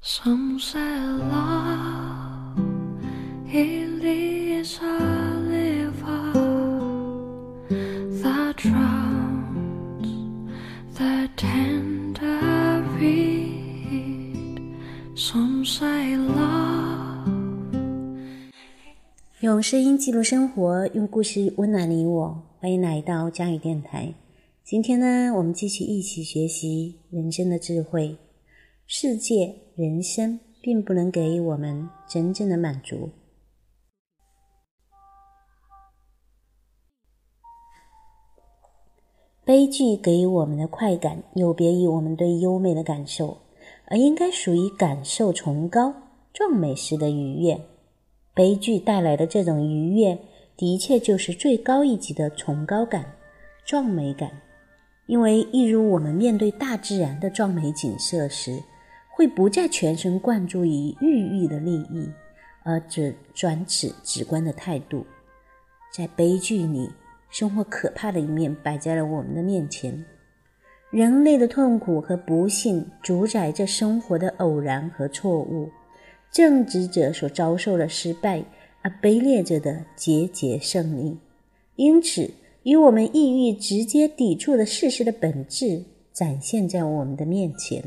Some say love it leads a river that drowns the tender reed. Some say love 用声音记录生活，用故事温暖你我。欢迎来到佳宇电台。今天呢，我们继续一起学习人生的智慧。世界、人生并不能给予我们真正的满足。悲剧给予我们的快感，有别于我们对优美的感受，而应该属于感受崇高、壮美时的愉悦。悲剧带来的这种愉悦，的确就是最高一级的崇高感、壮美感。因为，一如我们面对大自然的壮美景色时，会不再全神贯注于欲欲的利益，而只转持直观的态度。在悲剧里，生活可怕的一面摆在了我们的面前。人类的痛苦和不幸主宰着生活的偶然和错误。正直者所遭受的失败，而卑劣者的节节胜利。因此，与我们抑郁直接抵触的事实的本质展现在我们的面前。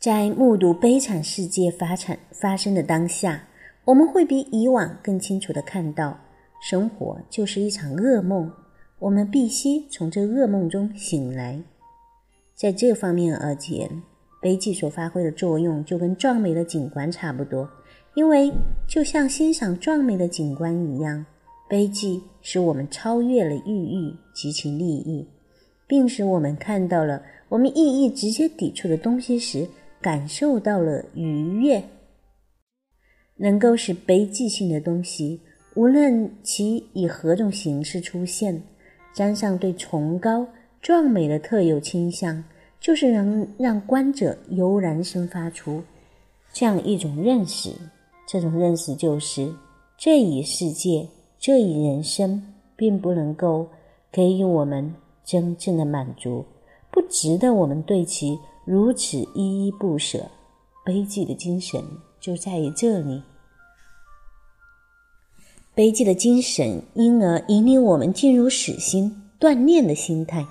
在目睹悲惨世界发产发生的当下，我们会比以往更清楚地看到，生活就是一场噩梦，我们必须从这噩梦中醒来。在这方面而言，悲剧所发挥的作用就跟壮美的景观差不多，因为就像欣赏壮美的景观一样，悲剧使我们超越了欲欲及其利益，并使我们看到了我们意义直接抵触的东西时。感受到了愉悦，能够使悲剧性的东西，无论其以何种形式出现，沾上对崇高壮美的特有倾向，就是能让观者悠然生发出这样一种认识。这种认识就是：这一世界，这一人生，并不能够给予我们真正的满足，不值得我们对其。如此依依不舍，悲剧的精神就在于这里。悲剧的精神因而引领我们进入死心断念的心态。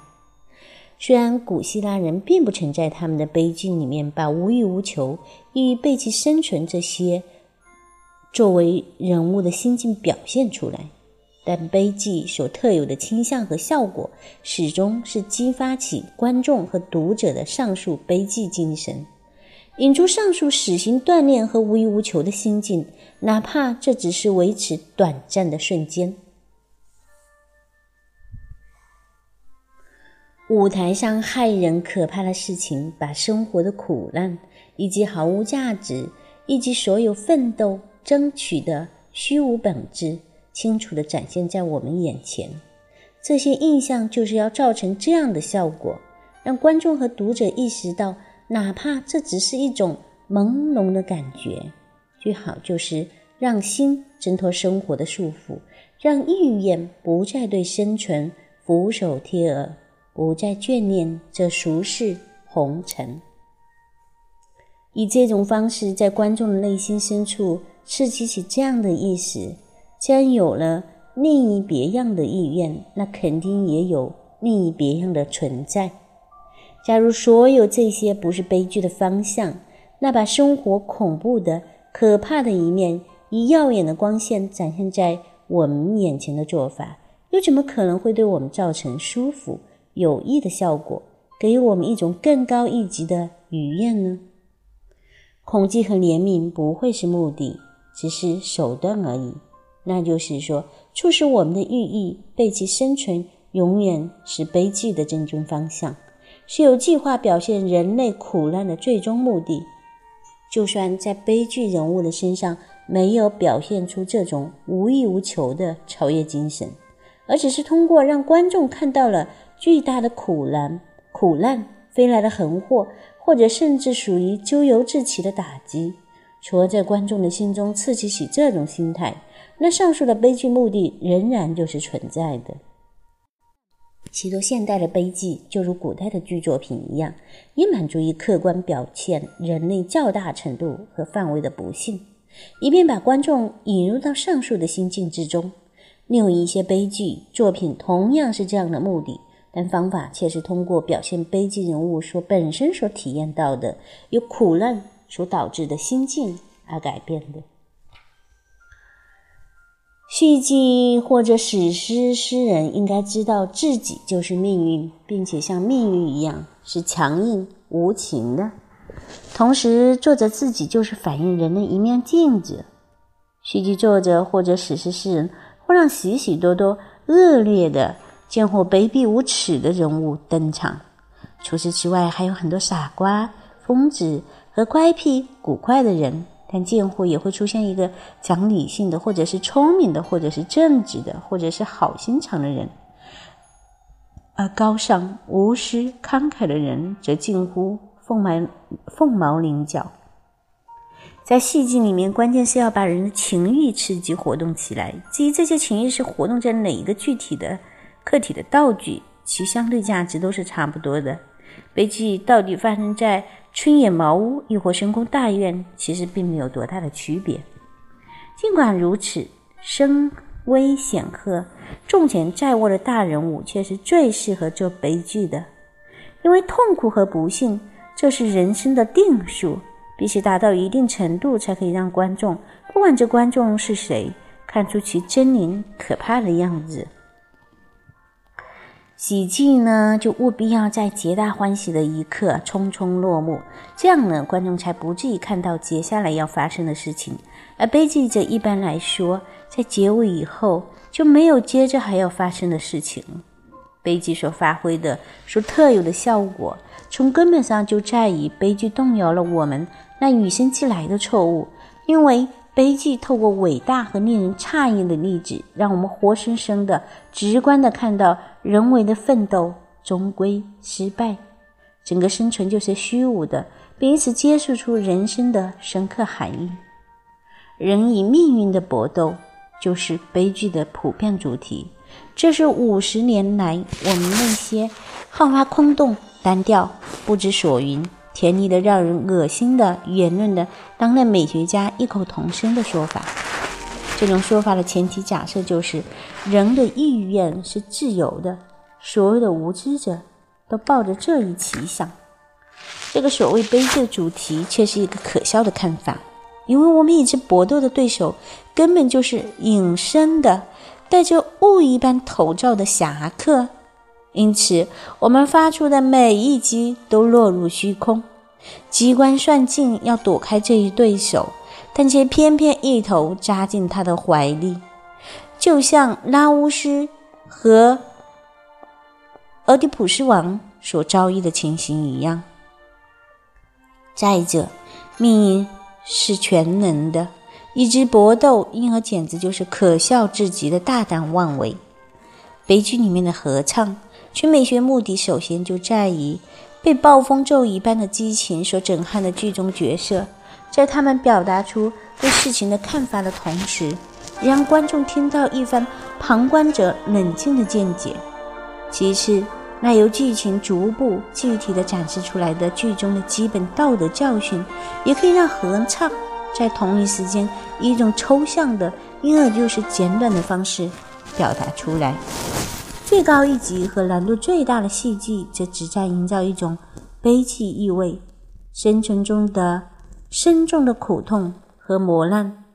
虽然古希腊人并不曾在他们的悲剧里面把无欲无求与被其生存这些作为人物的心境表现出来。但悲剧所特有的倾向和效果，始终是激发起观众和读者的上述悲剧精神，引出上述死刑锻炼和无欲无求的心境，哪怕这只是维持短暂的瞬间。舞台上骇人可怕的事情，把生活的苦难，以及毫无价值，以及所有奋斗争取的虚无本质。清楚地展现在我们眼前，这些印象就是要造成这样的效果，让观众和读者意识到，哪怕这只是一种朦胧的感觉，最好就是让心挣脱生活的束缚，让意愿不再对生存俯首帖耳，不再眷恋这俗世红尘。以这种方式，在观众的内心深处刺激起这样的意识。既然有了另一别样的意愿，那肯定也有另一别样的存在。假如所有这些不是悲剧的方向，那把生活恐怖的、可怕的一面以耀眼的光线展现在我们眼前的做法，又怎么可能会对我们造成舒服、有益的效果，给予我们一种更高一级的愉悦呢？恐惧和怜悯不会是目的，只是手段而已。那就是说，促使我们的寓意被其生存，永远是悲剧的真正方向，是有计划表现人类苦难的最终目的。就算在悲剧人物的身上没有表现出这种无欲无求的超越精神，而只是通过让观众看到了巨大的苦难、苦难飞来的横祸，或者甚至属于咎由自取的打击，除了在观众的心中刺激起这种心态。那上述的悲剧目的仍然就是存在的。许多现代的悲剧，就如古代的剧作品一样，也满足于客观表现人类较大程度和范围的不幸，以便把观众引入到上述的心境之中。另有一些悲剧作品同样是这样的目的，但方法却是通过表现悲剧人物所本身所体验到的由苦难所导致的心境而改变的。戏剧或者史诗诗人应该知道自己就是命运，并且像命运一样是强硬无情的。同时，作者自己就是反映人的一面镜子。戏剧作者或者史诗诗人会让许许多多恶劣的、贱货卑鄙无耻的人物登场。除此之外，还有很多傻瓜、疯子和乖僻古怪的人。但贱货也会出现一个讲理性的，或者是聪明的，或者是正直的，或者是好心肠的人；而高尚、无私、慷慨的人则近乎凤毛凤毛麟角。在戏剧里面，关键是要把人的情欲刺激活动起来。至于这些情欲是活动在哪一个具体的客体的道具，其相对价值都是差不多的。悲剧到底发生在？春野茅屋，亦或深宫大院，其实并没有多大的区别。尽管如此，声威显赫、重权在握的大人物，却是最适合做悲剧的。因为痛苦和不幸，这是人生的定数，必须达到一定程度，才可以让观众，不管这观众是谁，看出其狰狞可怕的样子。喜剧呢，就务必要在皆大欢喜的一刻匆匆落幕，这样呢，观众才不至于看到接下来要发生的事情。而悲剧则一般来说，在结尾以后就没有接着还要发生的事情。悲剧所发挥的所特有的效果，从根本上就在于悲剧动摇了我们那与生俱来的错误，因为。悲剧透过伟大和令人诧异的例子，让我们活生生的、直观的看到人为的奋斗终归失败，整个生存就是虚无的，并以此揭示出人生的深刻含义。人与命运的搏斗，就是悲剧的普遍主题。这是五十年来我们那些好发空洞、单调、不知所云。甜腻的、让人恶心的言论的当代美学家异口同声的说法。这种说法的前提假设就是，人的意愿是自由的，所有的无知者都抱着这一奇想。这个所谓悲剧的主题却是一个可笑的看法，因为我们与之搏斗的对手根本就是隐身的、戴着雾一般头罩的侠客。因此，我们发出的每一击都落入虚空。机关算尽要躲开这一对手，但却偏偏一头扎进他的怀里，就像拉乌斯和俄狄浦斯王所遭遇的情形一样。再者，命运是全能的，一直搏斗，因而简直就是可笑至极的大胆妄为。悲剧里面的合唱。其美学目的首先就在于被暴风骤雨般的激情所震撼的剧中角色，在他们表达出对事情的看法的同时，让观众听到一番旁观者冷静的见解。其次，那由剧情逐步具体的展示出来的剧中的基本道德教训，也可以让合唱在同一时间以一种抽象的，因而就是简短的方式表达出来。最高一级和难度最大的戏剧，则旨在营造一种悲剧意味，生存中的深重的苦痛和磨难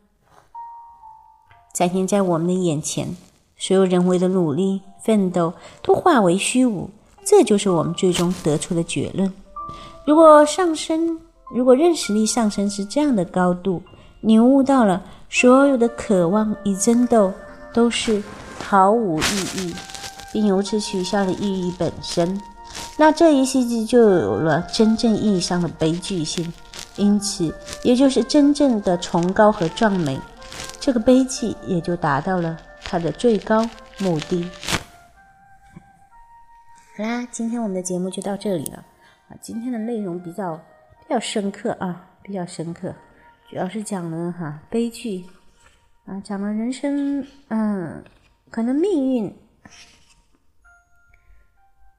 展现在我们的眼前，所有人为的努力奋斗都化为虚无，这就是我们最终得出的结论。如果上升，如果认识力上升是这样的高度，领悟到了所有的渴望与争斗都是毫无意义。并由此取消了意义本身，那这一戏剧就有了真正意义上的悲剧性，因此，也就是真正的崇高和壮美，这个悲剧也就达到了它的最高目的。好啦，今天我们的节目就到这里了啊！今天的内容比较比较深刻啊，比较深刻，主要是讲了哈悲剧啊，讲了人生，嗯，可能命运。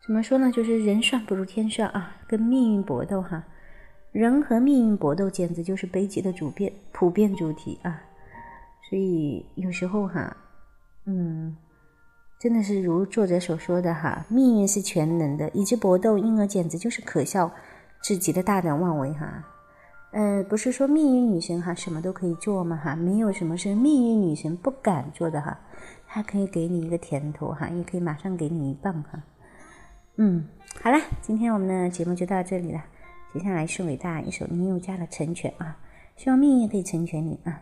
怎么说呢？就是人算不如天算啊，跟命运搏斗哈。人和命运搏斗，简直就是悲剧的主变普遍主题啊！所以有时候哈，嗯，真的是如作者所说的哈，命运是全能的，与之搏斗，因而简直就是可笑至极的大胆妄为哈。呃，不是说命运女神哈什么都可以做吗？哈，没有什么是命运女神不敢做的哈，她可以给你一个甜头哈，也可以马上给你一棒哈。嗯，好了，今天我们的节目就到这里了。接下来是伟大一首林宥嘉的《成全》啊，希望命运可以成全你啊。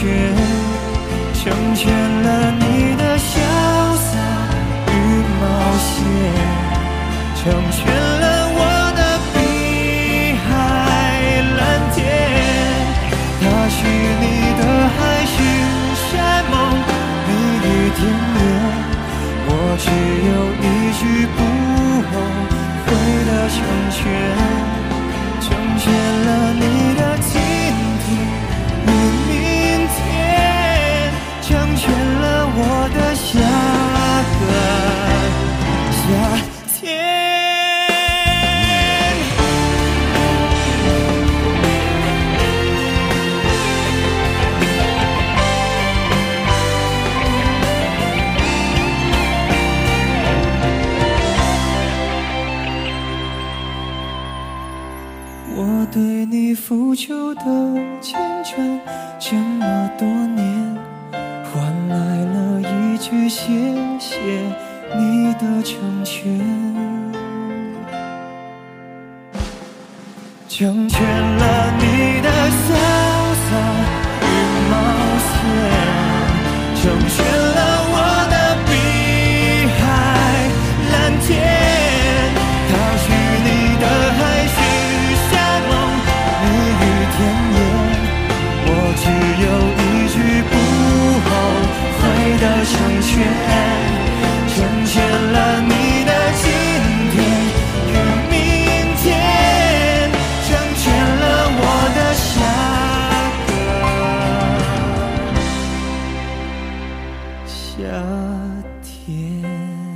成全，成全了你的潇洒与冒险，成全了我的碧海蓝天。他是你的海誓山盟，蜜语甜言，我只有一句不你付出的青春，这么多年，换来了一句谢谢你的成全，成全了你的潇洒与冒险，成全夏天。